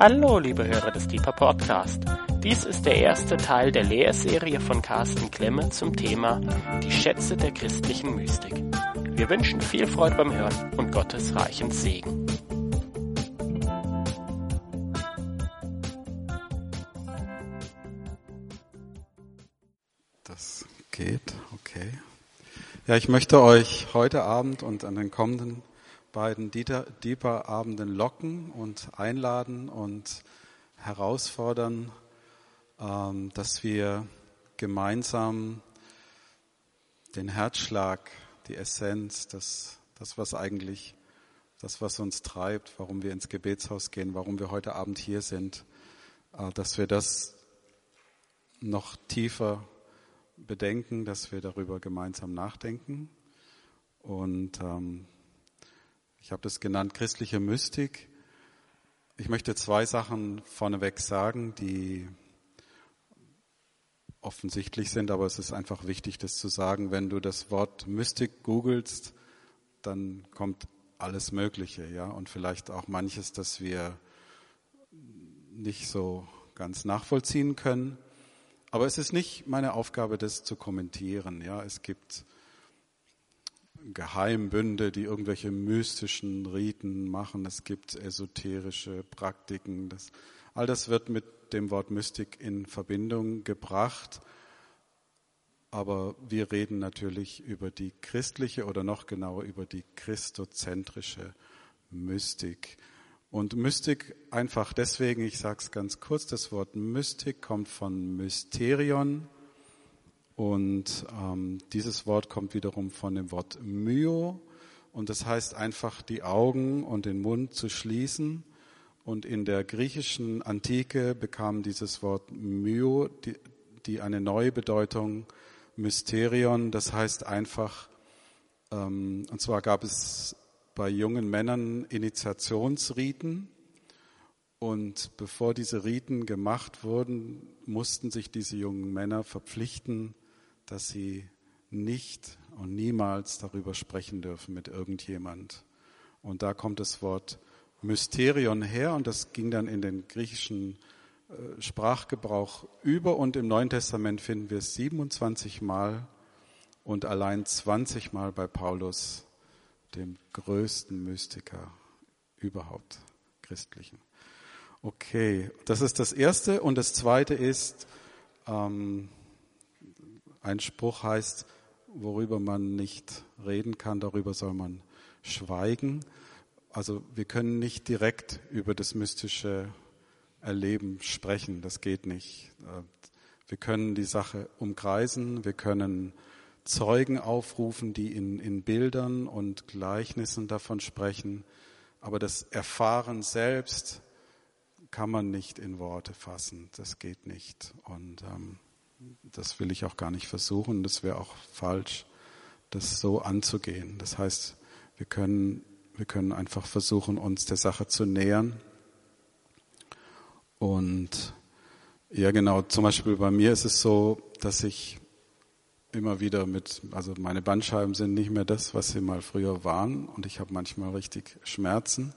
Hallo, liebe Hörer des Deeper Podcast. Dies ist der erste Teil der Lehrserie von Carsten Klemme zum Thema Die Schätze der christlichen Mystik. Wir wünschen viel Freude beim Hören und Gottes reichen Segen. Das geht, okay. Ja, ich möchte euch heute Abend und an den kommenden beiden Deeper-Abenden locken und einladen und herausfordern, ähm, dass wir gemeinsam den Herzschlag, die Essenz, das, das, was eigentlich, das, was uns treibt, warum wir ins Gebetshaus gehen, warum wir heute Abend hier sind, äh, dass wir das noch tiefer bedenken, dass wir darüber gemeinsam nachdenken. Und ähm, ich habe das genannt christliche Mystik. Ich möchte zwei Sachen vorneweg sagen, die offensichtlich sind, aber es ist einfach wichtig, das zu sagen. Wenn du das Wort Mystik googelst, dann kommt alles Mögliche, ja, und vielleicht auch manches, das wir nicht so ganz nachvollziehen können. Aber es ist nicht meine Aufgabe, das zu kommentieren, ja. Es gibt Geheimbünde, die irgendwelche mystischen Riten machen. Es gibt esoterische Praktiken. Das, all das wird mit dem Wort Mystik in Verbindung gebracht. Aber wir reden natürlich über die christliche oder noch genauer über die christozentrische Mystik. Und Mystik einfach deswegen, ich sage es ganz kurz, das Wort Mystik kommt von Mysterion, und ähm, dieses Wort kommt wiederum von dem Wort myo und das heißt einfach die Augen und den Mund zu schließen. Und in der griechischen Antike bekam dieses Wort myo die, die eine neue Bedeutung Mysterion. Das heißt einfach, ähm, und zwar gab es bei jungen Männern Initiationsriten. Und bevor diese Riten gemacht wurden, mussten sich diese jungen Männer verpflichten, dass sie nicht und niemals darüber sprechen dürfen mit irgendjemand. Und da kommt das Wort Mysterion her und das ging dann in den griechischen äh, Sprachgebrauch über und im Neuen Testament finden wir es 27 Mal und allein 20 Mal bei Paulus, dem größten Mystiker überhaupt christlichen. Okay, das ist das Erste und das Zweite ist, ähm, ein Spruch heißt, worüber man nicht reden kann, darüber soll man schweigen. Also wir können nicht direkt über das mystische Erleben sprechen, das geht nicht. Wir können die Sache umkreisen, wir können Zeugen aufrufen, die in, in Bildern und Gleichnissen davon sprechen, aber das Erfahren selbst kann man nicht in Worte fassen, das geht nicht. Und ähm, das will ich auch gar nicht versuchen. Das wäre auch falsch, das so anzugehen. Das heißt, wir können, wir können einfach versuchen, uns der Sache zu nähern. Und ja, genau, zum Beispiel bei mir ist es so, dass ich immer wieder mit, also meine Bandscheiben sind nicht mehr das, was sie mal früher waren und ich habe manchmal richtig Schmerzen.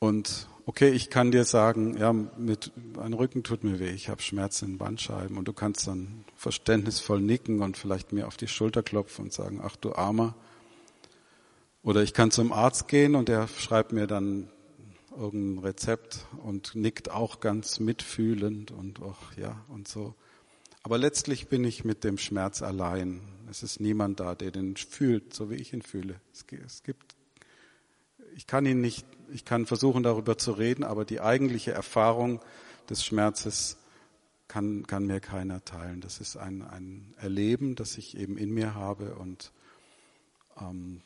Und okay, ich kann dir sagen, ja, mit ein Rücken tut mir weh, ich habe Schmerzen in Bandscheiben und du kannst dann verständnisvoll nicken und vielleicht mir auf die Schulter klopfen und sagen, ach du Armer. Oder ich kann zum Arzt gehen und der schreibt mir dann irgendein Rezept und nickt auch ganz mitfühlend und ach ja und so. Aber letztlich bin ich mit dem Schmerz allein. Es ist niemand da, der den fühlt, so wie ich ihn fühle. Es gibt, ich kann ihn nicht ich kann versuchen, darüber zu reden, aber die eigentliche Erfahrung des Schmerzes kann, kann mir keiner teilen. Das ist ein, ein Erleben, das ich eben in mir habe und ähm,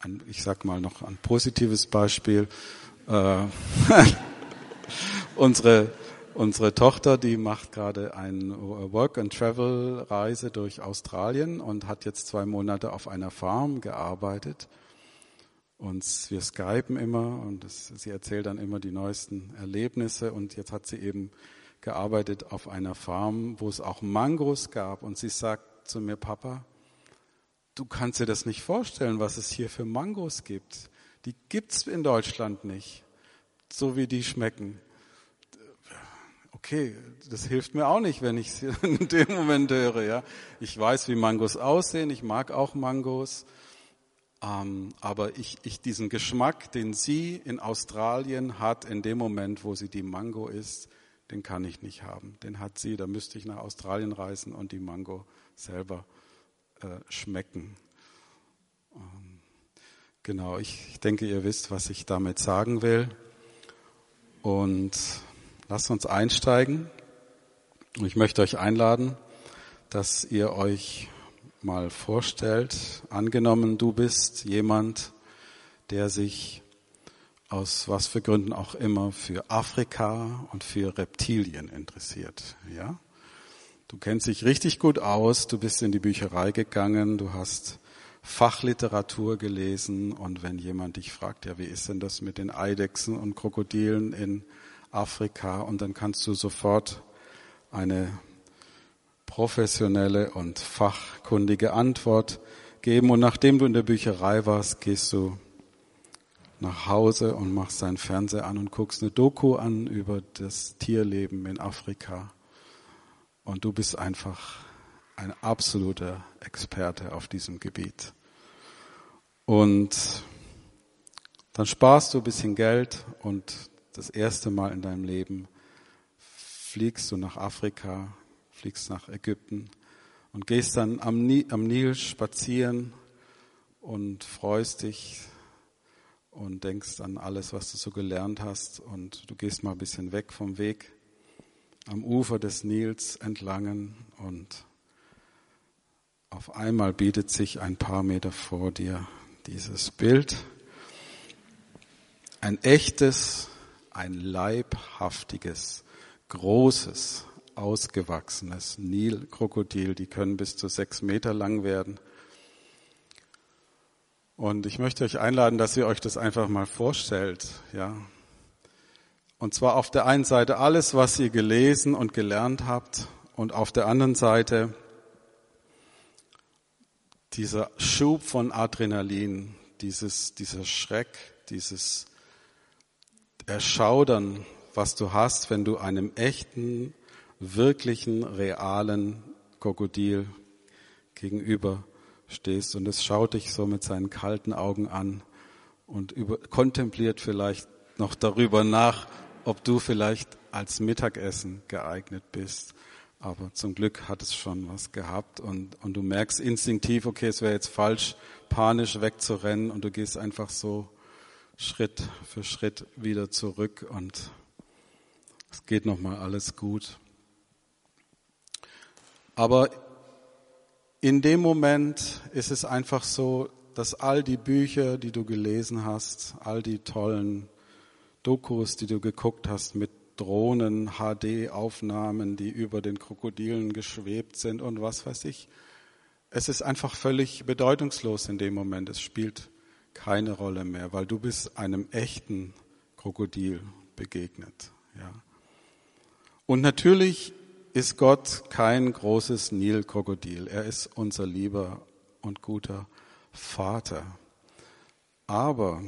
ein, ich sag mal noch ein positives Beispiel. Äh, unsere Unsere Tochter, die macht gerade eine Work-and-Travel-Reise durch Australien und hat jetzt zwei Monate auf einer Farm gearbeitet. Und wir skypen immer und das, sie erzählt dann immer die neuesten Erlebnisse. Und jetzt hat sie eben gearbeitet auf einer Farm, wo es auch Mangos gab. Und sie sagt zu mir, Papa, du kannst dir das nicht vorstellen, was es hier für Mangos gibt. Die gibt's in Deutschland nicht. so wie die schmecken. Okay, das hilft mir auch nicht, wenn ich es in dem Moment höre. Ja, ich weiß, wie Mangos aussehen. Ich mag auch Mangos, ähm, aber ich, ich diesen Geschmack, den sie in Australien hat, in dem Moment, wo sie die Mango isst, den kann ich nicht haben. Den hat sie. Da müsste ich nach Australien reisen und die Mango selber äh, schmecken. Ähm, genau, ich, ich denke, ihr wisst, was ich damit sagen will. Und lasst uns einsteigen. Ich möchte euch einladen, dass ihr euch mal vorstellt, angenommen, du bist jemand, der sich aus was für Gründen auch immer für Afrika und für Reptilien interessiert, ja? Du kennst dich richtig gut aus, du bist in die Bücherei gegangen, du hast Fachliteratur gelesen und wenn jemand dich fragt, ja, wie ist denn das mit den Eidechsen und Krokodilen in Afrika und dann kannst du sofort eine professionelle und fachkundige Antwort geben und nachdem du in der Bücherei warst, gehst du nach Hause und machst deinen Fernseher an und guckst eine Doku an über das Tierleben in Afrika und du bist einfach ein absoluter Experte auf diesem Gebiet. Und dann sparst du ein bisschen Geld und das erste Mal in deinem Leben fliegst du nach Afrika, fliegst nach Ägypten und gehst dann am Nil, spazieren und freust dich und denkst an alles, was du so gelernt hast und du gehst mal ein bisschen weg vom Weg am Ufer des Nils entlangen und auf einmal bietet sich ein paar Meter vor dir dieses Bild. Ein echtes, ein leibhaftiges, großes, ausgewachsenes Nilkrokodil. Die können bis zu sechs Meter lang werden. Und ich möchte euch einladen, dass ihr euch das einfach mal vorstellt, ja. Und zwar auf der einen Seite alles, was ihr gelesen und gelernt habt und auf der anderen Seite dieser Schub von Adrenalin, dieses, dieser Schreck, dieses Erschaudern, was du hast, wenn du einem echten, wirklichen, realen Krokodil gegenüber stehst und es schaut dich so mit seinen kalten Augen an und über, kontempliert vielleicht noch darüber nach, ob du vielleicht als Mittagessen geeignet bist. Aber zum Glück hat es schon was gehabt und, und du merkst instinktiv, okay, es wäre jetzt falsch, panisch wegzurennen und du gehst einfach so Schritt für Schritt wieder zurück und es geht nochmal alles gut. Aber in dem Moment ist es einfach so, dass all die Bücher, die du gelesen hast, all die tollen Dokus, die du geguckt hast mit Drohnen, HD-Aufnahmen, die über den Krokodilen geschwebt sind und was weiß ich. Es ist einfach völlig bedeutungslos in dem Moment. Es spielt keine Rolle mehr, weil du bist einem echten Krokodil begegnet. Ja. Und natürlich ist Gott kein großes Nilkrokodil. Er ist unser lieber und guter Vater. Aber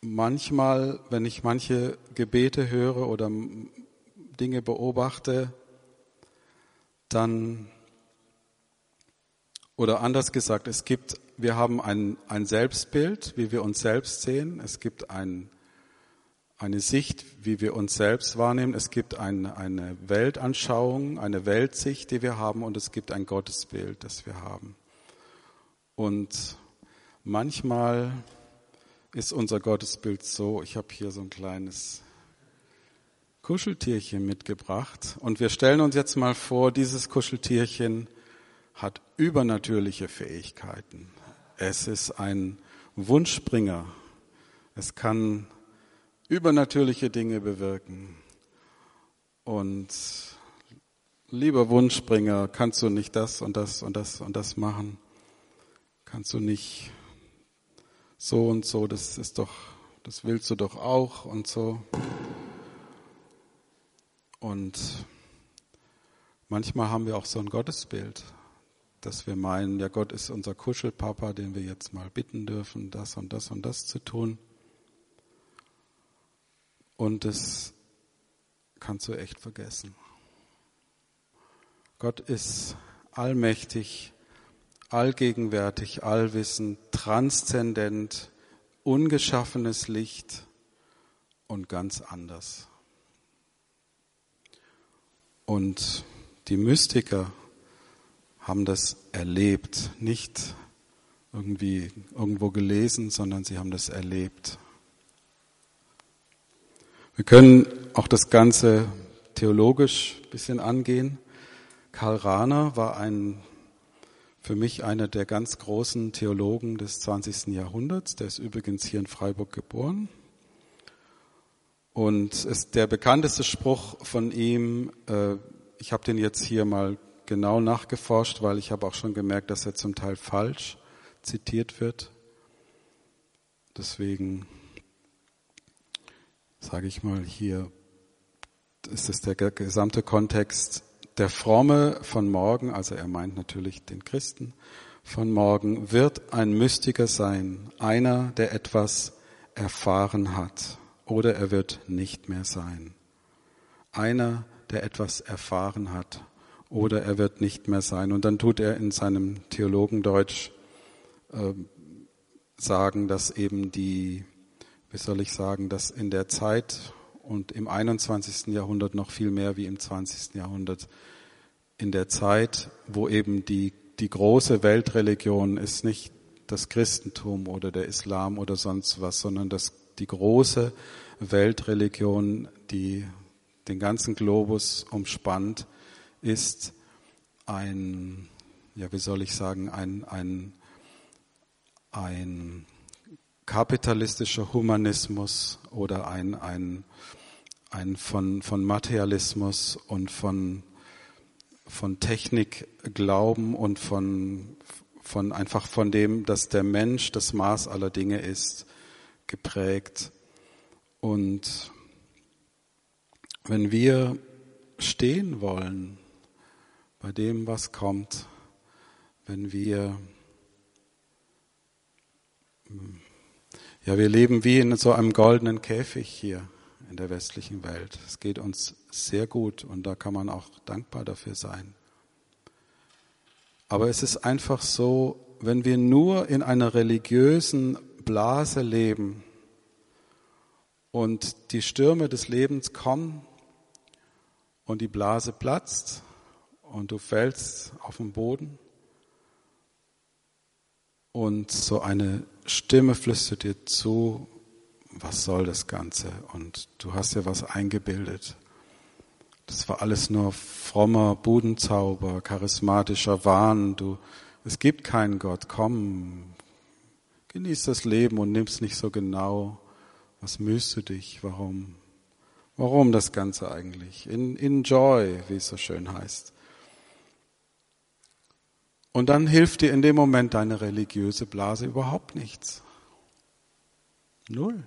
manchmal, wenn ich manche Gebete höre oder Dinge beobachte, dann, oder anders gesagt, es gibt, wir haben ein, ein Selbstbild, wie wir uns selbst sehen. Es gibt ein, eine Sicht, wie wir uns selbst wahrnehmen. Es gibt ein, eine Weltanschauung, eine Weltsicht, die wir haben, und es gibt ein Gottesbild, das wir haben. Und manchmal ist unser Gottesbild so, ich habe hier so ein kleines Kuscheltierchen mitgebracht und wir stellen uns jetzt mal vor, dieses Kuscheltierchen hat übernatürliche Fähigkeiten. Es ist ein Wunschbringer. Es kann übernatürliche Dinge bewirken. Und lieber Wunschbringer, kannst du nicht das und das und das und das machen? Kannst du nicht so und so, das ist doch, das willst du doch auch und so. Und manchmal haben wir auch so ein Gottesbild, dass wir meinen, ja, Gott ist unser Kuschelpapa, den wir jetzt mal bitten dürfen, das und das und das zu tun. Und das kannst du echt vergessen. Gott ist allmächtig, allgegenwärtig, allwissend, transzendent, ungeschaffenes Licht und ganz anders. Und die Mystiker haben das erlebt, nicht irgendwie irgendwo gelesen, sondern sie haben das erlebt. Wir können auch das Ganze theologisch ein bisschen angehen. Karl Rahner war ein, für mich einer der ganz großen Theologen des 20. Jahrhunderts. Der ist übrigens hier in Freiburg geboren. Und ist der bekannteste Spruch von ihm, äh, ich habe den jetzt hier mal genau nachgeforscht, weil ich habe auch schon gemerkt, dass er zum Teil falsch zitiert wird. Deswegen sage ich mal hier, ist es der gesamte Kontext. Der Fromme von morgen, also er meint natürlich den Christen von morgen, wird ein Mystiker sein, einer, der etwas erfahren hat, oder er wird nicht mehr sein. Einer, der etwas erfahren hat, oder er wird nicht mehr sein. Und dann tut er in seinem Theologendeutsch äh, sagen, dass eben die, wie soll ich sagen, dass in der Zeit und im 21. Jahrhundert noch viel mehr wie im 20. Jahrhundert, in der Zeit, wo eben die, die große Weltreligion ist nicht das Christentum oder der Islam oder sonst was, sondern das, die große Weltreligion, die den ganzen Globus umspannt, ist ein, ja, wie soll ich sagen, ein, ein, ein kapitalistischer Humanismus oder ein, ein, ein von, von Materialismus und von, von Technik glauben und von, von einfach von dem, dass der Mensch das Maß aller Dinge ist, geprägt. Und wenn wir stehen wollen bei dem, was kommt, wenn wir, ja, wir leben wie in so einem goldenen Käfig hier in der westlichen Welt. Es geht uns sehr gut und da kann man auch dankbar dafür sein. Aber es ist einfach so, wenn wir nur in einer religiösen Blase leben und die Stürme des Lebens kommen und die Blase platzt und du fällst auf den Boden und so eine Stimme flüstert dir zu, was soll das Ganze? Und du hast dir was eingebildet. Das war alles nur frommer Budenzauber, charismatischer Wahn. Du, es gibt keinen Gott. Komm, genieß das Leben und nimm's nicht so genau. Was mühst du dich? Warum? Warum das Ganze eigentlich? In, enjoy, wie es so schön heißt. Und dann hilft dir in dem Moment deine religiöse Blase überhaupt nichts. Null.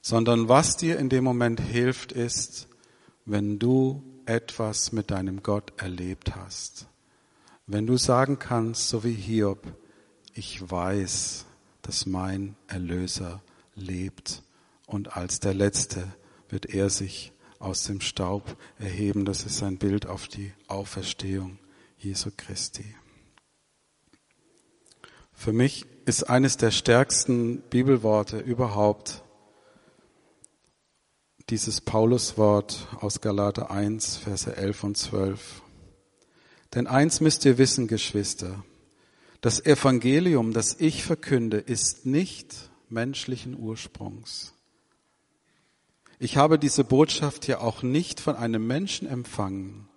Sondern was dir in dem Moment hilft, ist, wenn du etwas mit deinem Gott erlebt hast. Wenn du sagen kannst, so wie Hiob, ich weiß, dass mein Erlöser lebt und als der Letzte wird er sich aus dem Staub erheben. Das ist ein Bild auf die Auferstehung. Jesu Christi. Für mich ist eines der stärksten Bibelworte überhaupt dieses Pauluswort aus Galater 1, Verse 11 und 12. Denn eins müsst ihr wissen, Geschwister, das Evangelium, das ich verkünde, ist nicht menschlichen Ursprungs. Ich habe diese Botschaft ja auch nicht von einem Menschen empfangen,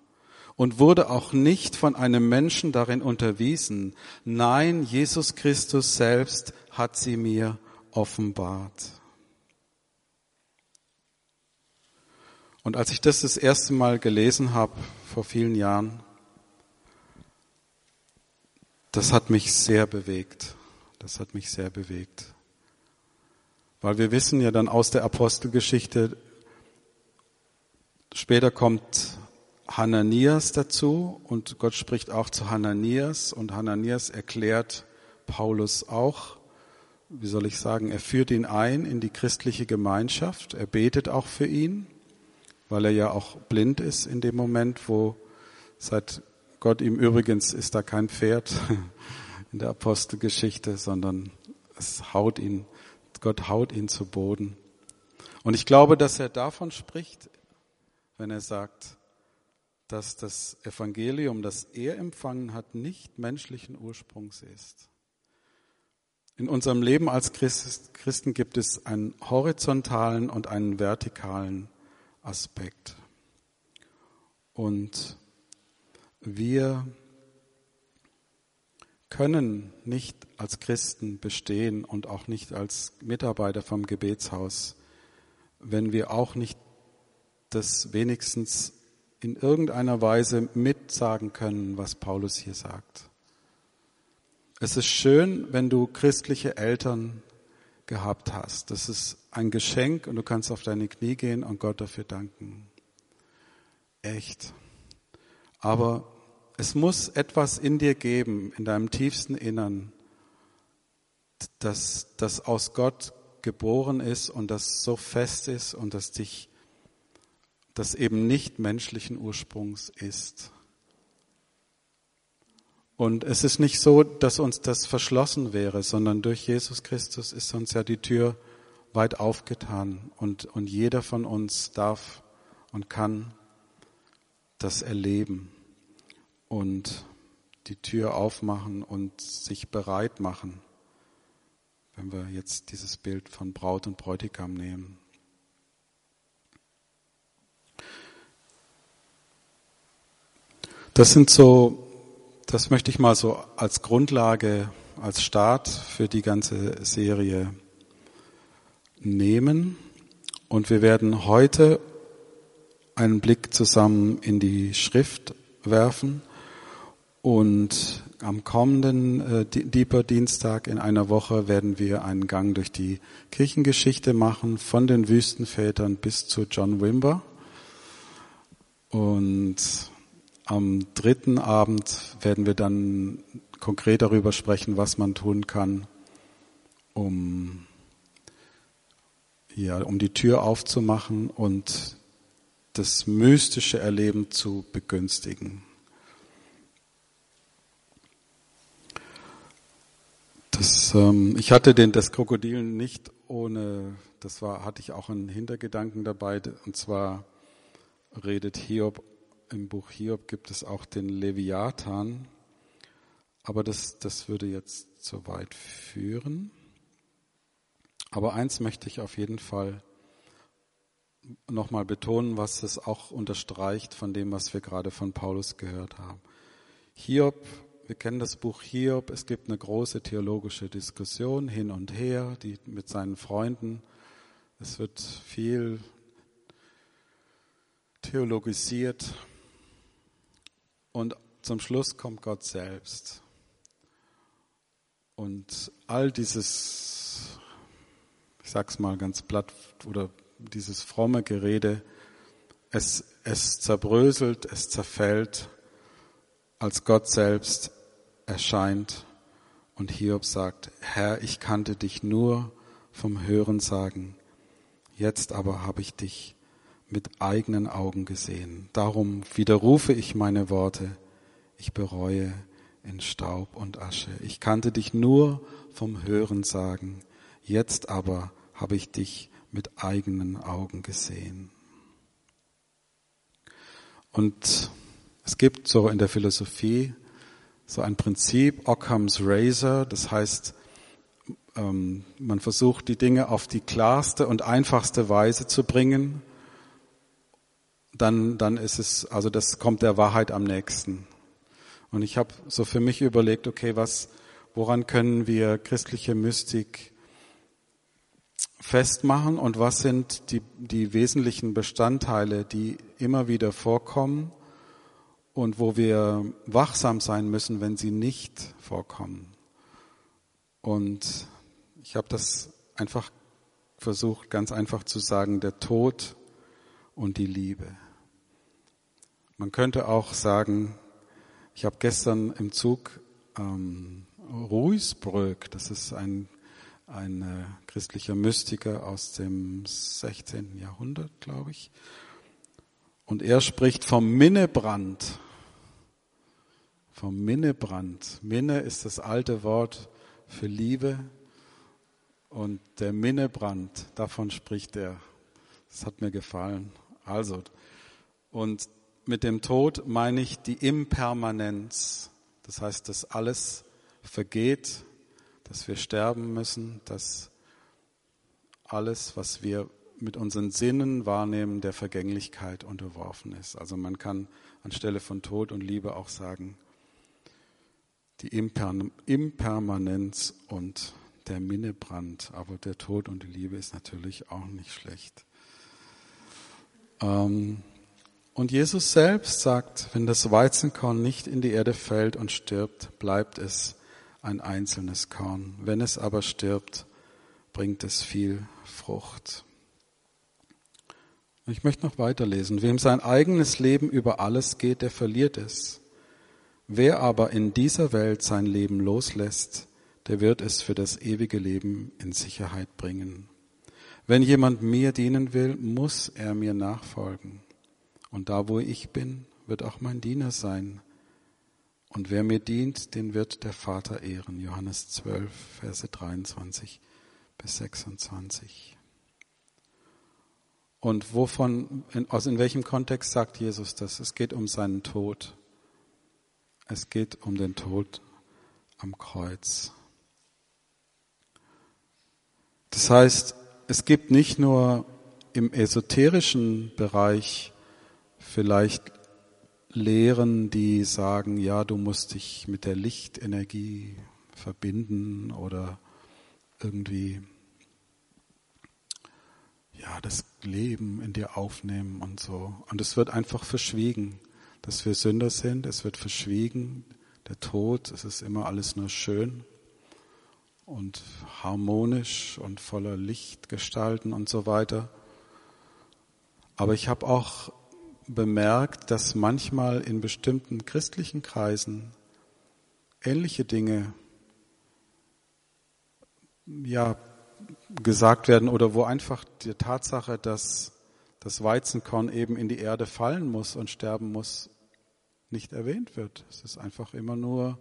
und wurde auch nicht von einem Menschen darin unterwiesen. Nein, Jesus Christus selbst hat sie mir offenbart. Und als ich das das erste Mal gelesen habe, vor vielen Jahren, das hat mich sehr bewegt. Das hat mich sehr bewegt. Weil wir wissen ja dann aus der Apostelgeschichte, später kommt Hananias dazu und Gott spricht auch zu Hananias und Hananias erklärt Paulus auch, wie soll ich sagen, er führt ihn ein in die christliche Gemeinschaft. Er betet auch für ihn, weil er ja auch blind ist in dem Moment, wo seit Gott ihm übrigens ist da kein Pferd in der Apostelgeschichte, sondern es haut ihn, Gott haut ihn zu Boden. Und ich glaube, dass er davon spricht, wenn er sagt, dass das Evangelium, das er empfangen hat, nicht menschlichen Ursprungs ist. In unserem Leben als Christen gibt es einen horizontalen und einen vertikalen Aspekt. Und wir können nicht als Christen bestehen und auch nicht als Mitarbeiter vom Gebetshaus, wenn wir auch nicht das wenigstens in irgendeiner Weise mitsagen können, was Paulus hier sagt. Es ist schön, wenn du christliche Eltern gehabt hast. Das ist ein Geschenk und du kannst auf deine Knie gehen und Gott dafür danken. Echt. Aber es muss etwas in dir geben, in deinem tiefsten Innern, das, das aus Gott geboren ist und das so fest ist und das dich, das eben nicht menschlichen Ursprungs ist. Und es ist nicht so, dass uns das verschlossen wäre, sondern durch Jesus Christus ist uns ja die Tür weit aufgetan und, und jeder von uns darf und kann das erleben und die Tür aufmachen und sich bereit machen wenn wir jetzt dieses Bild von Braut und Bräutigam nehmen. Das sind so, das möchte ich mal so als Grundlage, als Start für die ganze Serie nehmen. Und wir werden heute einen Blick zusammen in die Schrift werfen und am kommenden äh, Deeper Dienstag in einer Woche werden wir einen Gang durch die Kirchengeschichte machen, von den Wüstenvätern bis zu John Wimber. Und am dritten Abend werden wir dann konkret darüber sprechen, was man tun kann, um, ja, um die Tür aufzumachen und das mystische Erleben zu begünstigen. Das, ähm, ich hatte den, das Krokodil nicht ohne, das war, hatte ich auch einen Hintergedanken dabei, und zwar redet Hiob, im Buch Hiob gibt es auch den Leviathan, aber das, das würde jetzt zu weit führen. Aber eins möchte ich auf jeden Fall nochmal betonen, was es auch unterstreicht von dem, was wir gerade von Paulus gehört haben. Hiob wir kennen das Buch Hiob. Es gibt eine große theologische Diskussion hin und her, die mit seinen Freunden. Es wird viel theologisiert. Und zum Schluss kommt Gott selbst. Und all dieses, ich sag's mal ganz platt, oder dieses fromme Gerede, es, es zerbröselt, es zerfällt als Gott selbst erscheint und Hiob sagt, Herr, ich kannte dich nur vom Hören sagen, jetzt aber habe ich dich mit eigenen Augen gesehen. Darum widerrufe ich meine Worte, ich bereue in Staub und Asche. Ich kannte dich nur vom Hören sagen, jetzt aber habe ich dich mit eigenen Augen gesehen. Und es gibt so in der Philosophie so ein Prinzip, Occam's Razor, das heißt, ähm, man versucht die Dinge auf die klarste und einfachste Weise zu bringen, dann, dann ist es, also das kommt der Wahrheit am nächsten. Und ich habe so für mich überlegt, okay, was, woran können wir christliche Mystik festmachen und was sind die, die wesentlichen Bestandteile, die immer wieder vorkommen und wo wir wachsam sein müssen, wenn sie nicht vorkommen. Und ich habe das einfach versucht, ganz einfach zu sagen, der Tod und die Liebe. Man könnte auch sagen, ich habe gestern im Zug ähm, Ruisbrück, das ist ein, ein äh, christlicher Mystiker aus dem 16. Jahrhundert, glaube ich. Und er spricht vom Minnebrand. Vom Minnebrand. Minne ist das alte Wort für Liebe. Und der Minnebrand, davon spricht er. Das hat mir gefallen. Also, und mit dem Tod meine ich die Impermanenz. Das heißt, dass alles vergeht, dass wir sterben müssen, dass alles, was wir mit unseren Sinnen wahrnehmen, der Vergänglichkeit unterworfen ist. Also man kann anstelle von Tod und Liebe auch sagen, die Impermanenz und der Minnebrand. Aber der Tod und die Liebe ist natürlich auch nicht schlecht. Ähm, und Jesus selbst sagt, wenn das Weizenkorn nicht in die Erde fällt und stirbt, bleibt es ein einzelnes Korn. Wenn es aber stirbt, bringt es viel Frucht. Ich möchte noch weiterlesen. Wem sein eigenes Leben über alles geht, der verliert es. Wer aber in dieser Welt sein Leben loslässt, der wird es für das ewige Leben in Sicherheit bringen. Wenn jemand mir dienen will, muss er mir nachfolgen. Und da, wo ich bin, wird auch mein Diener sein. Und wer mir dient, den wird der Vater ehren. Johannes 12, Verse 23 bis 26. Und wovon, in, aus in welchem Kontext sagt Jesus das? Es geht um seinen Tod. Es geht um den Tod am Kreuz. Das heißt, es gibt nicht nur im esoterischen Bereich vielleicht Lehren, die sagen, ja, du musst dich mit der Lichtenergie verbinden oder irgendwie ja, das Leben in dir aufnehmen und so. Und es wird einfach verschwiegen, dass wir Sünder sind. Es wird verschwiegen. Der Tod, es ist immer alles nur schön und harmonisch und voller Lichtgestalten und so weiter. Aber ich habe auch bemerkt, dass manchmal in bestimmten christlichen Kreisen ähnliche Dinge ja gesagt werden oder wo einfach die Tatsache, dass das Weizenkorn eben in die Erde fallen muss und sterben muss, nicht erwähnt wird. Es ist einfach immer nur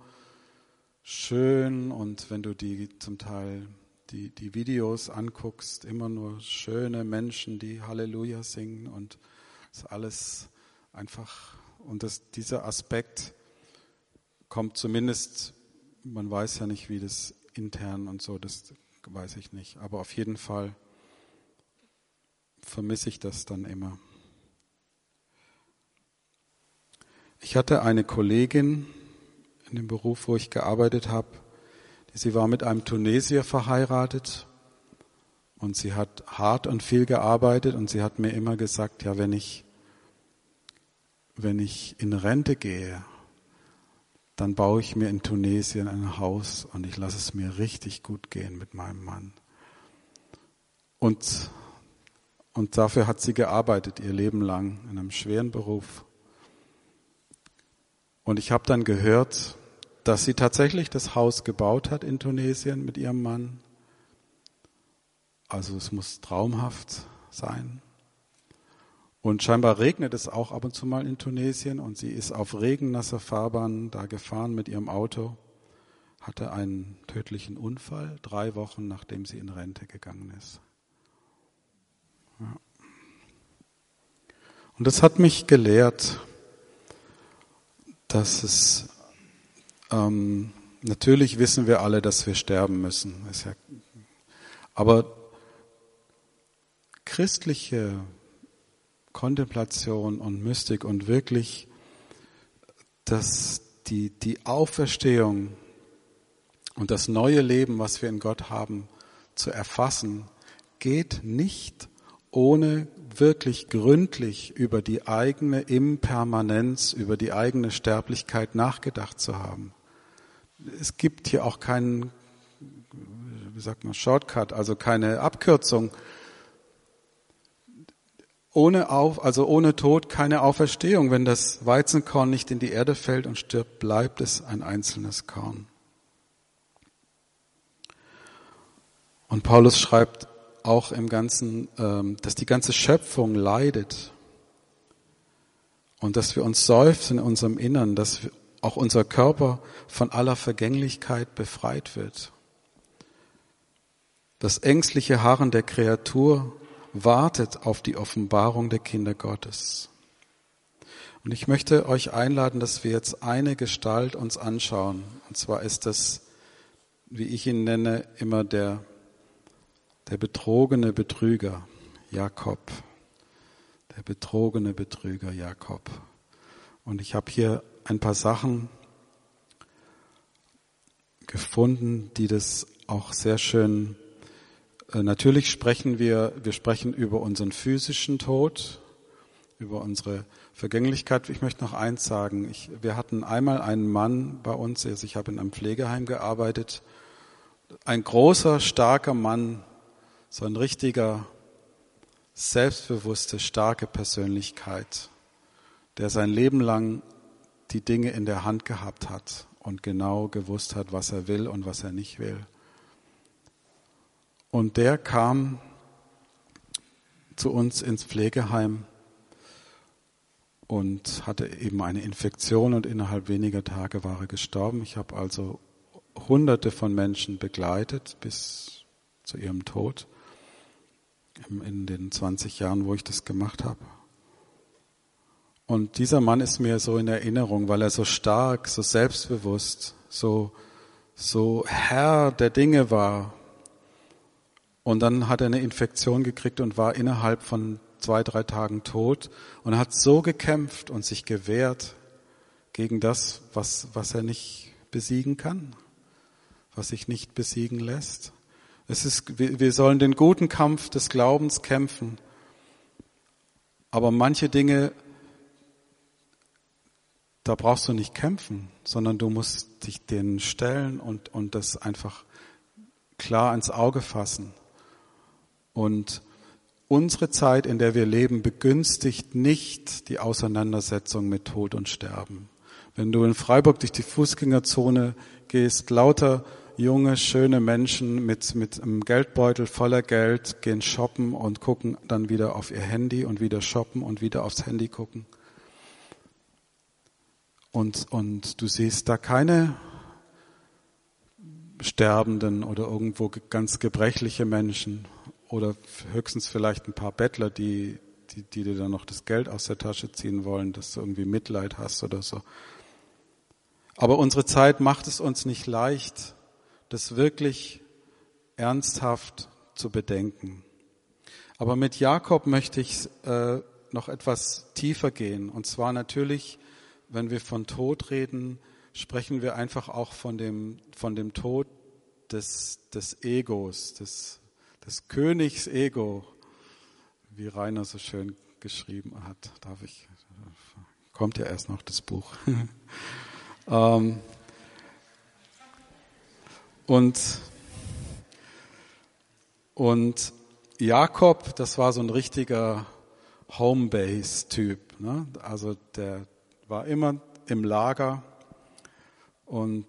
schön und wenn du die zum Teil die, die Videos anguckst, immer nur schöne Menschen, die Halleluja singen und ist alles einfach, und das, dieser Aspekt kommt zumindest, man weiß ja nicht, wie das intern und so, das weiß ich nicht, aber auf jeden Fall vermisse ich das dann immer. Ich hatte eine Kollegin in dem Beruf, wo ich gearbeitet habe, sie war mit einem Tunesier verheiratet und sie hat hart und viel gearbeitet und sie hat mir immer gesagt, ja, wenn ich, wenn ich in Rente gehe, dann baue ich mir in Tunesien ein Haus und ich lasse es mir richtig gut gehen mit meinem Mann. Und, und dafür hat sie gearbeitet, ihr Leben lang, in einem schweren Beruf. Und ich habe dann gehört, dass sie tatsächlich das Haus gebaut hat in Tunesien mit ihrem Mann also es muss traumhaft sein. Und scheinbar regnet es auch ab und zu mal in Tunesien und sie ist auf regennasser Fahrbahn da gefahren mit ihrem Auto, hatte einen tödlichen Unfall, drei Wochen nachdem sie in Rente gegangen ist. Ja. Und das hat mich gelehrt, dass es, ähm, natürlich wissen wir alle, dass wir sterben müssen, aber christliche Kontemplation und Mystik und wirklich dass die, die Auferstehung und das neue Leben, was wir in Gott haben, zu erfassen, geht nicht ohne wirklich gründlich über die eigene Impermanenz, über die eigene Sterblichkeit nachgedacht zu haben. Es gibt hier auch keinen, wie sagt man, Shortcut, also keine Abkürzung, ohne auf, also ohne Tod keine Auferstehung. Wenn das Weizenkorn nicht in die Erde fällt und stirbt, bleibt es ein einzelnes Korn. Und Paulus schreibt auch im Ganzen, ähm, dass die ganze Schöpfung leidet und dass wir uns seufzen in unserem Innern, dass auch unser Körper von aller Vergänglichkeit befreit wird. Das ängstliche Harren der Kreatur wartet auf die Offenbarung der Kinder Gottes. Und ich möchte euch einladen, dass wir jetzt eine Gestalt uns anschauen. Und zwar ist das, wie ich ihn nenne, immer der, der betrogene Betrüger, Jakob. Der betrogene Betrüger, Jakob. Und ich habe hier ein paar Sachen gefunden, die das auch sehr schön äh, natürlich sprechen wir, wir sprechen über unseren physischen Tod, über unsere Vergänglichkeit. Ich möchte noch eins sagen. Ich, wir hatten einmal einen Mann bei uns, also ich habe in einem Pflegeheim gearbeitet, ein großer, starker Mann, so ein richtiger, selbstbewusste, starke Persönlichkeit, der sein Leben lang die Dinge in der Hand gehabt hat und genau gewusst hat, was er will und was er nicht will. Und der kam zu uns ins Pflegeheim und hatte eben eine Infektion und innerhalb weniger Tage war er gestorben. Ich habe also hunderte von Menschen begleitet bis zu ihrem Tod in den 20 Jahren, wo ich das gemacht habe. Und dieser Mann ist mir so in Erinnerung, weil er so stark, so selbstbewusst, so, so Herr der Dinge war, und dann hat er eine Infektion gekriegt und war innerhalb von zwei, drei Tagen tot und hat so gekämpft und sich gewehrt gegen das, was, was er nicht besiegen kann, was sich nicht besiegen lässt. Es ist, wir sollen den guten Kampf des Glaubens kämpfen. Aber manche Dinge, da brauchst du nicht kämpfen, sondern du musst dich denen stellen und, und das einfach klar ins Auge fassen. Und unsere Zeit, in der wir leben, begünstigt nicht die Auseinandersetzung mit Tod und Sterben. Wenn du in Freiburg durch die Fußgängerzone gehst, lauter junge, schöne Menschen mit, mit einem Geldbeutel voller Geld gehen shoppen und gucken dann wieder auf ihr Handy und wieder shoppen und wieder aufs Handy gucken. Und, und du siehst da keine Sterbenden oder irgendwo ganz gebrechliche Menschen oder höchstens vielleicht ein paar Bettler, die, die, die dir dann noch das Geld aus der Tasche ziehen wollen, dass du irgendwie Mitleid hast oder so. Aber unsere Zeit macht es uns nicht leicht, das wirklich ernsthaft zu bedenken. Aber mit Jakob möchte ich äh, noch etwas tiefer gehen. Und zwar natürlich, wenn wir von Tod reden, sprechen wir einfach auch von dem, von dem Tod des, des Egos, des, des Königs Ego, wie Rainer so schön geschrieben hat. Darf ich? Kommt ja erst noch das Buch. ähm, und, und Jakob, das war so ein richtiger Homebase-Typ. Ne? Also der war immer im Lager und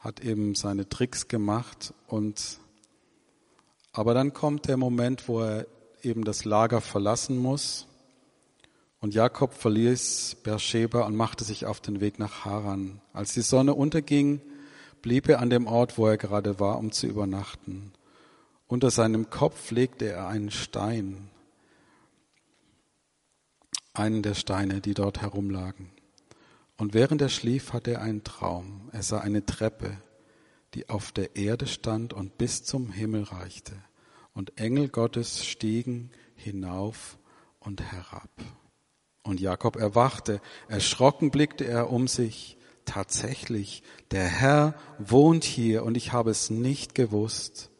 hat eben seine Tricks gemacht und aber dann kommt der Moment, wo er eben das Lager verlassen muss. Und Jakob verließ Beersheba und machte sich auf den Weg nach Haran. Als die Sonne unterging, blieb er an dem Ort, wo er gerade war, um zu übernachten. Unter seinem Kopf legte er einen Stein, einen der Steine, die dort herumlagen. Und während er schlief, hatte er einen Traum. Er sah eine Treppe, die auf der Erde stand und bis zum Himmel reichte. Und Engel Gottes stiegen hinauf und herab. Und Jakob erwachte. Erschrocken blickte er um sich. Tatsächlich, der Herr wohnt hier und ich habe es nicht gewusst.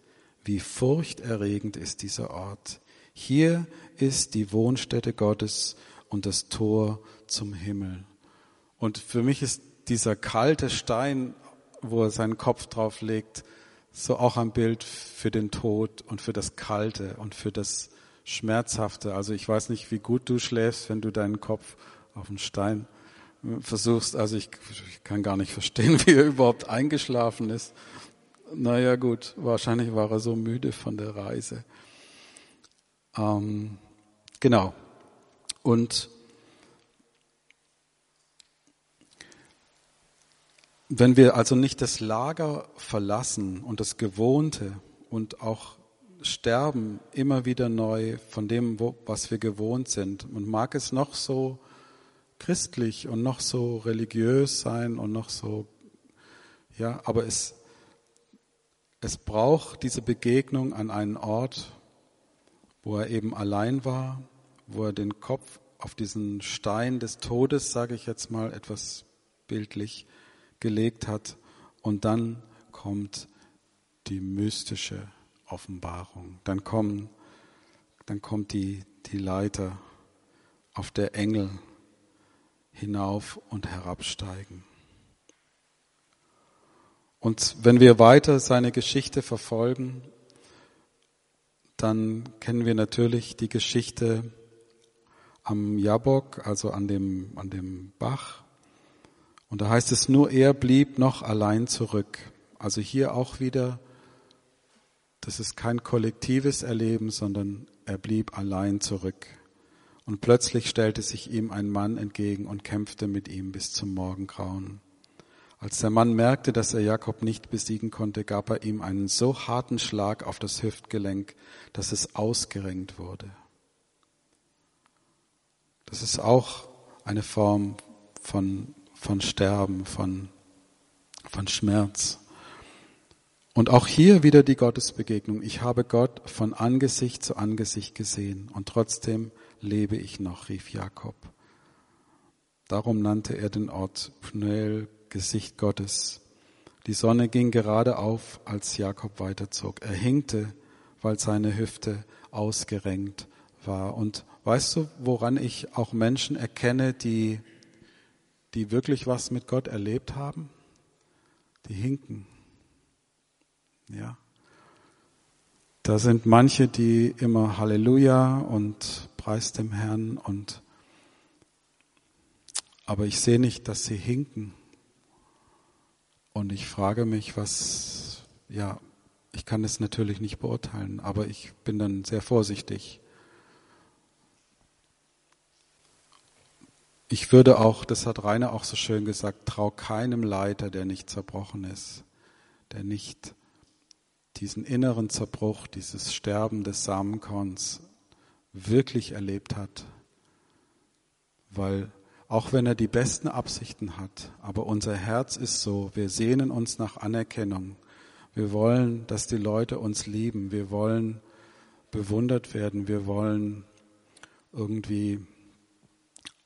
Wie furchterregend ist dieser Ort. Hier ist die Wohnstätte Gottes und das Tor zum Himmel. Und für mich ist dieser kalte Stein wo er seinen Kopf drauf legt, so auch ein Bild für den Tod und für das Kalte und für das Schmerzhafte. Also ich weiß nicht, wie gut du schläfst, wenn du deinen Kopf auf den Stein versuchst. Also ich, ich kann gar nicht verstehen, wie er überhaupt eingeschlafen ist. naja gut, wahrscheinlich war er so müde von der Reise. Ähm, genau. Und wenn wir also nicht das Lager verlassen und das Gewohnte und auch sterben immer wieder neu von dem, was wir gewohnt sind, und mag es noch so christlich und noch so religiös sein und noch so, ja, aber es, es braucht diese Begegnung an einen Ort, wo er eben allein war, wo er den Kopf auf diesen Stein des Todes, sage ich jetzt mal etwas bildlich, gelegt hat und dann kommt die mystische Offenbarung. Dann kommen, dann kommt die, die Leiter, auf der Engel hinauf und herabsteigen. Und wenn wir weiter seine Geschichte verfolgen, dann kennen wir natürlich die Geschichte am Jabok, also an dem, an dem Bach. Und da heißt es, nur er blieb noch allein zurück. Also hier auch wieder, das ist kein kollektives Erleben, sondern er blieb allein zurück. Und plötzlich stellte sich ihm ein Mann entgegen und kämpfte mit ihm bis zum Morgengrauen. Als der Mann merkte, dass er Jakob nicht besiegen konnte, gab er ihm einen so harten Schlag auf das Hüftgelenk, dass es ausgerenkt wurde. Das ist auch eine Form von, von Sterben, von, von Schmerz. Und auch hier wieder die Gottesbegegnung. Ich habe Gott von Angesicht zu Angesicht gesehen und trotzdem lebe ich noch, rief Jakob. Darum nannte er den Ort Pnuel Gesicht Gottes. Die Sonne ging gerade auf, als Jakob weiterzog. Er hinkte, weil seine Hüfte ausgerenkt war. Und weißt du, woran ich auch Menschen erkenne, die, die wirklich was mit Gott erlebt haben? Die hinken. Ja. Da sind manche, die immer Halleluja und Preis dem Herrn und aber ich sehe nicht, dass sie hinken. Und ich frage mich, was, ja, ich kann es natürlich nicht beurteilen, aber ich bin dann sehr vorsichtig. Ich würde auch, das hat Rainer auch so schön gesagt, trau keinem Leiter, der nicht zerbrochen ist, der nicht diesen inneren Zerbruch, dieses Sterben des Samenkorns wirklich erlebt hat, weil auch wenn er die besten Absichten hat. Aber unser Herz ist so, wir sehnen uns nach Anerkennung. Wir wollen, dass die Leute uns lieben. Wir wollen bewundert werden. Wir wollen irgendwie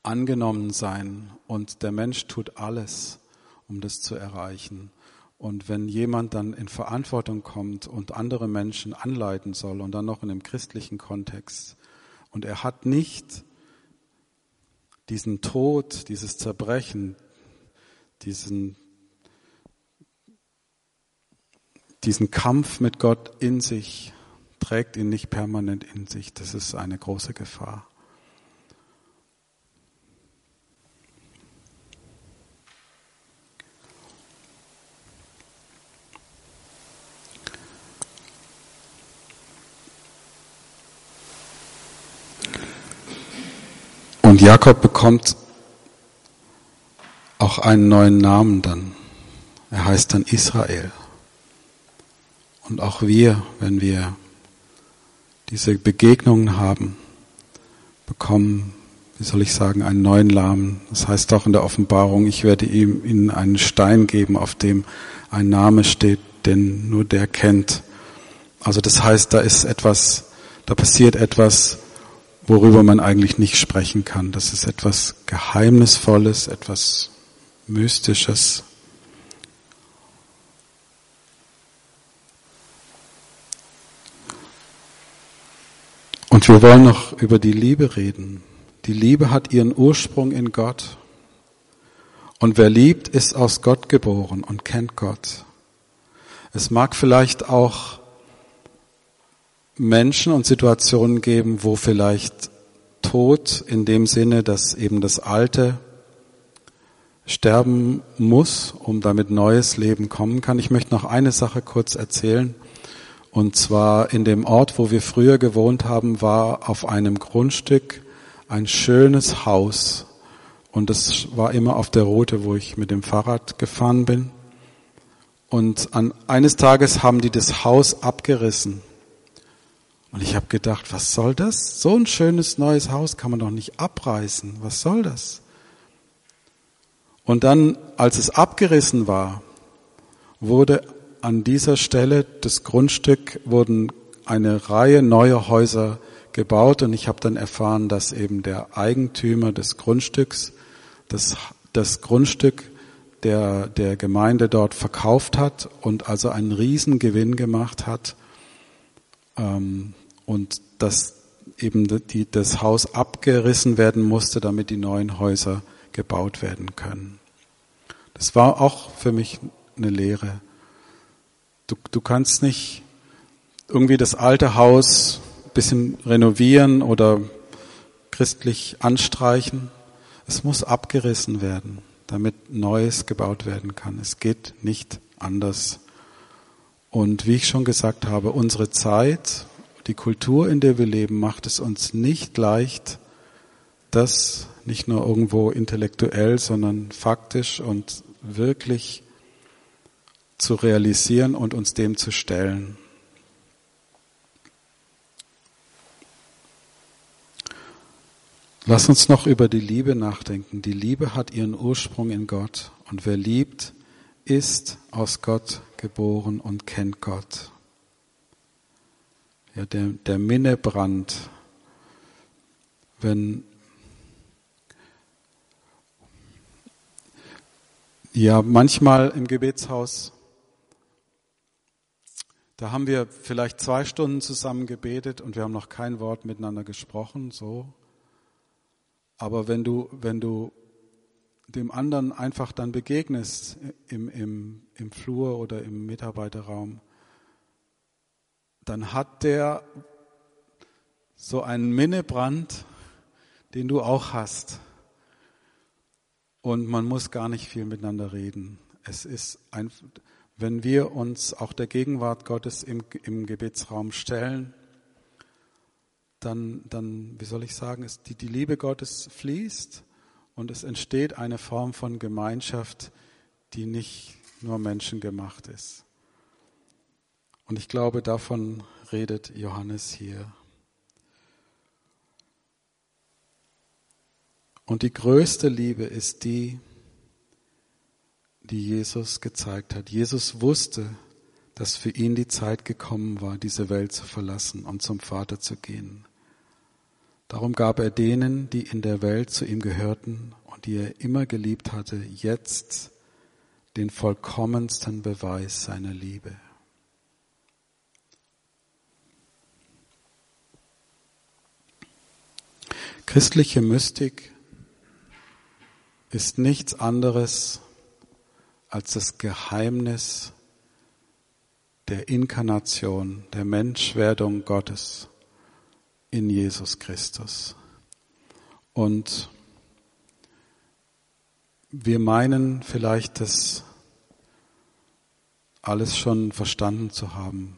angenommen sein. Und der Mensch tut alles, um das zu erreichen. Und wenn jemand dann in Verantwortung kommt und andere Menschen anleiten soll und dann noch in einem christlichen Kontext und er hat nicht diesen Tod, dieses Zerbrechen, diesen, diesen Kampf mit Gott in sich, trägt ihn nicht permanent in sich. Das ist eine große Gefahr. Und Jakob bekommt auch einen neuen Namen dann. Er heißt dann Israel. Und auch wir, wenn wir diese Begegnungen haben, bekommen, wie soll ich sagen, einen neuen Namen. Das heißt auch in der Offenbarung, ich werde ihm ihnen einen Stein geben, auf dem ein Name steht, den nur der kennt. Also das heißt, da ist etwas, da passiert etwas, worüber man eigentlich nicht sprechen kann. Das ist etwas Geheimnisvolles, etwas Mystisches. Und wir wollen noch über die Liebe reden. Die Liebe hat ihren Ursprung in Gott. Und wer liebt, ist aus Gott geboren und kennt Gott. Es mag vielleicht auch Menschen und Situationen geben, wo vielleicht Tod in dem Sinne, dass eben das Alte sterben muss, um damit neues Leben kommen kann. Ich möchte noch eine Sache kurz erzählen. Und zwar in dem Ort, wo wir früher gewohnt haben, war auf einem Grundstück ein schönes Haus. Und es war immer auf der Route, wo ich mit dem Fahrrad gefahren bin. Und an, eines Tages haben die das Haus abgerissen. Und ich habe gedacht, was soll das? So ein schönes neues Haus kann man doch nicht abreißen. Was soll das? Und dann, als es abgerissen war, wurde an dieser Stelle des Grundstück wurden eine Reihe neuer Häuser gebaut und ich habe dann erfahren, dass eben der Eigentümer des Grundstücks das, das Grundstück der, der Gemeinde dort verkauft hat und also einen Riesengewinn gemacht hat und dass eben die, das Haus abgerissen werden musste, damit die neuen Häuser gebaut werden können. Das war auch für mich eine Lehre. Du, du kannst nicht irgendwie das alte Haus ein bisschen renovieren oder christlich anstreichen. Es muss abgerissen werden, damit Neues gebaut werden kann. Es geht nicht anders. Und wie ich schon gesagt habe, unsere Zeit, die Kultur, in der wir leben, macht es uns nicht leicht, das nicht nur irgendwo intellektuell, sondern faktisch und wirklich zu realisieren und uns dem zu stellen. Lass uns noch über die Liebe nachdenken. Die Liebe hat ihren Ursprung in Gott und wer liebt, ist aus Gott geboren und kennt Gott. Ja, der, der Minnebrand, wenn ja manchmal im Gebetshaus da haben wir vielleicht zwei Stunden zusammen gebetet und wir haben noch kein Wort miteinander gesprochen, so. Aber wenn du, wenn du dem anderen einfach dann begegnest im, im, im Flur oder im Mitarbeiterraum, dann hat der so einen Minnebrand, den du auch hast. Und man muss gar nicht viel miteinander reden. Es ist ein, wenn wir uns auch der Gegenwart Gottes im, im Gebetsraum stellen, dann, dann, wie soll ich sagen, ist die, die Liebe Gottes fließt und es entsteht eine Form von Gemeinschaft, die nicht nur menschengemacht ist. Und ich glaube, davon redet Johannes hier. Und die größte Liebe ist die, die Jesus gezeigt hat. Jesus wusste, dass für ihn die Zeit gekommen war, diese Welt zu verlassen und zum Vater zu gehen. Darum gab er denen, die in der Welt zu ihm gehörten und die er immer geliebt hatte, jetzt den vollkommensten Beweis seiner Liebe. Christliche Mystik ist nichts anderes als das Geheimnis der Inkarnation, der Menschwerdung Gottes in Jesus Christus. Und wir meinen vielleicht, das alles schon verstanden zu haben.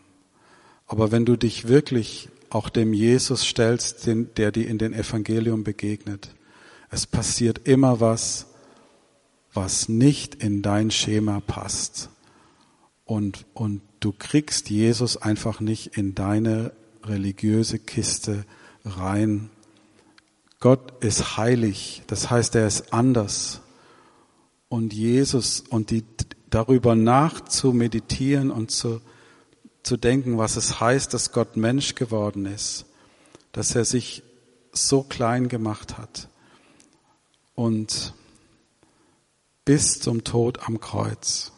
Aber wenn du dich wirklich auch dem Jesus stellst, der dir in den Evangelium begegnet, es passiert immer was, was nicht in dein Schema passt. Und, und du kriegst Jesus einfach nicht in deine religiöse Kiste rein. Gott ist heilig, das heißt, er ist anders. Und Jesus und die, darüber nach zu meditieren und zu, zu denken, was es heißt, dass Gott Mensch geworden ist, dass er sich so klein gemacht hat und bis zum Tod am Kreuz.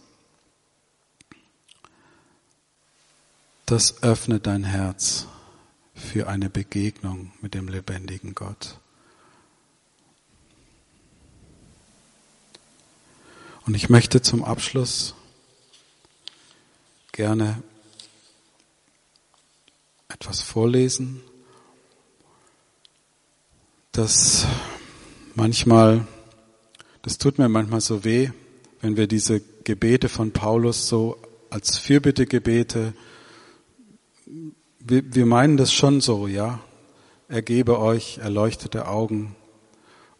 Das öffnet dein Herz für eine Begegnung mit dem lebendigen Gott. Und ich möchte zum Abschluss gerne etwas vorlesen, das manchmal das tut mir manchmal so weh, wenn wir diese Gebete von Paulus so als Fürbittegebete, wir, wir meinen das schon so, ja. Er gebe euch erleuchtete Augen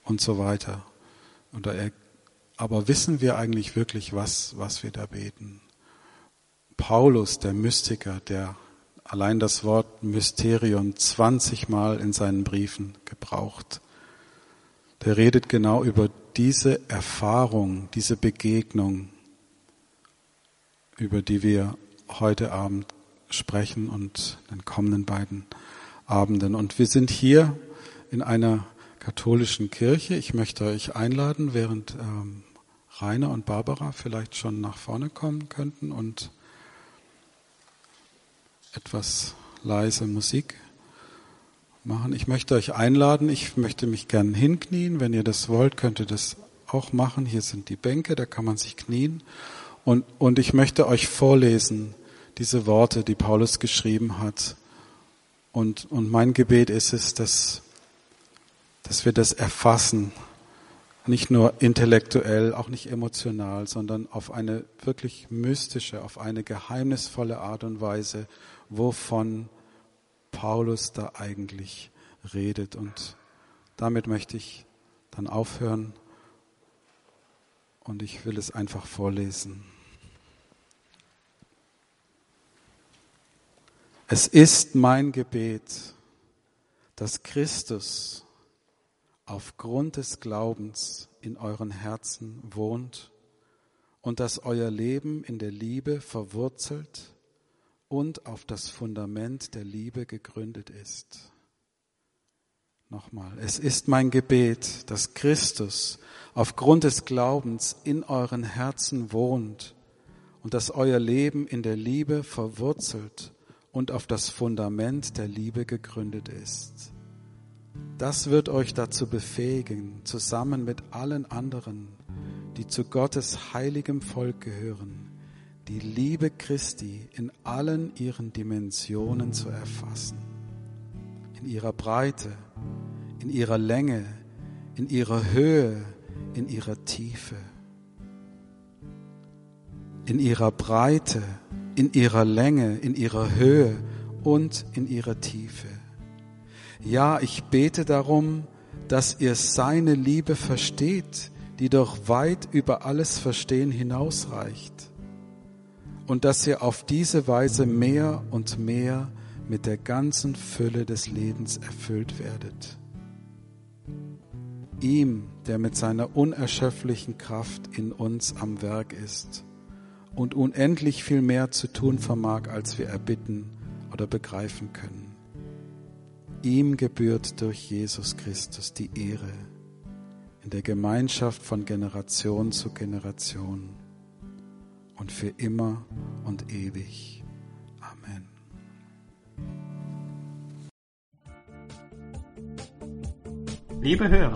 und so weiter. Er, aber wissen wir eigentlich wirklich, was, was wir da beten? Paulus, der Mystiker, der allein das Wort Mysterion 20 Mal in seinen Briefen gebraucht, der redet genau über diese Erfahrung, diese Begegnung, über die wir heute Abend sprechen und den kommenden beiden Abenden. Und wir sind hier in einer katholischen Kirche. Ich möchte euch einladen, während ähm, Rainer und Barbara vielleicht schon nach vorne kommen könnten und etwas leise Musik machen. Ich möchte euch einladen, ich möchte mich gern hinknien. Wenn ihr das wollt, könnt ihr das auch machen. Hier sind die Bänke, da kann man sich knien. Und, und ich möchte euch vorlesen, diese Worte, die Paulus geschrieben hat. Und, und mein Gebet ist es, dass, dass wir das erfassen, nicht nur intellektuell, auch nicht emotional, sondern auf eine wirklich mystische, auf eine geheimnisvolle Art und Weise, wovon Paulus da eigentlich redet. Und damit möchte ich dann aufhören und ich will es einfach vorlesen. Es ist mein Gebet, dass Christus aufgrund des Glaubens in euren Herzen wohnt und dass euer Leben in der Liebe verwurzelt und auf das Fundament der Liebe gegründet ist. Nochmal, es ist mein Gebet, dass Christus aufgrund des Glaubens in euren Herzen wohnt und dass euer Leben in der Liebe verwurzelt und auf das Fundament der Liebe gegründet ist. Das wird euch dazu befähigen, zusammen mit allen anderen, die zu Gottes heiligem Volk gehören, die Liebe Christi in allen ihren Dimensionen zu erfassen. In ihrer Breite, in ihrer Länge, in ihrer Höhe, in ihrer Tiefe. In ihrer Breite, in ihrer Länge, in ihrer Höhe und in ihrer Tiefe. Ja, ich bete darum, dass ihr seine Liebe versteht, die doch weit über alles Verstehen hinausreicht und dass ihr auf diese Weise mehr und mehr mit der ganzen Fülle des Lebens erfüllt werdet. Ihm, der mit seiner unerschöpflichen Kraft in uns am Werk ist und unendlich viel mehr zu tun vermag, als wir erbitten oder begreifen können. Ihm gebührt durch Jesus Christus die Ehre in der Gemeinschaft von Generation zu Generation und für immer und ewig. Amen. Liebe Hörer,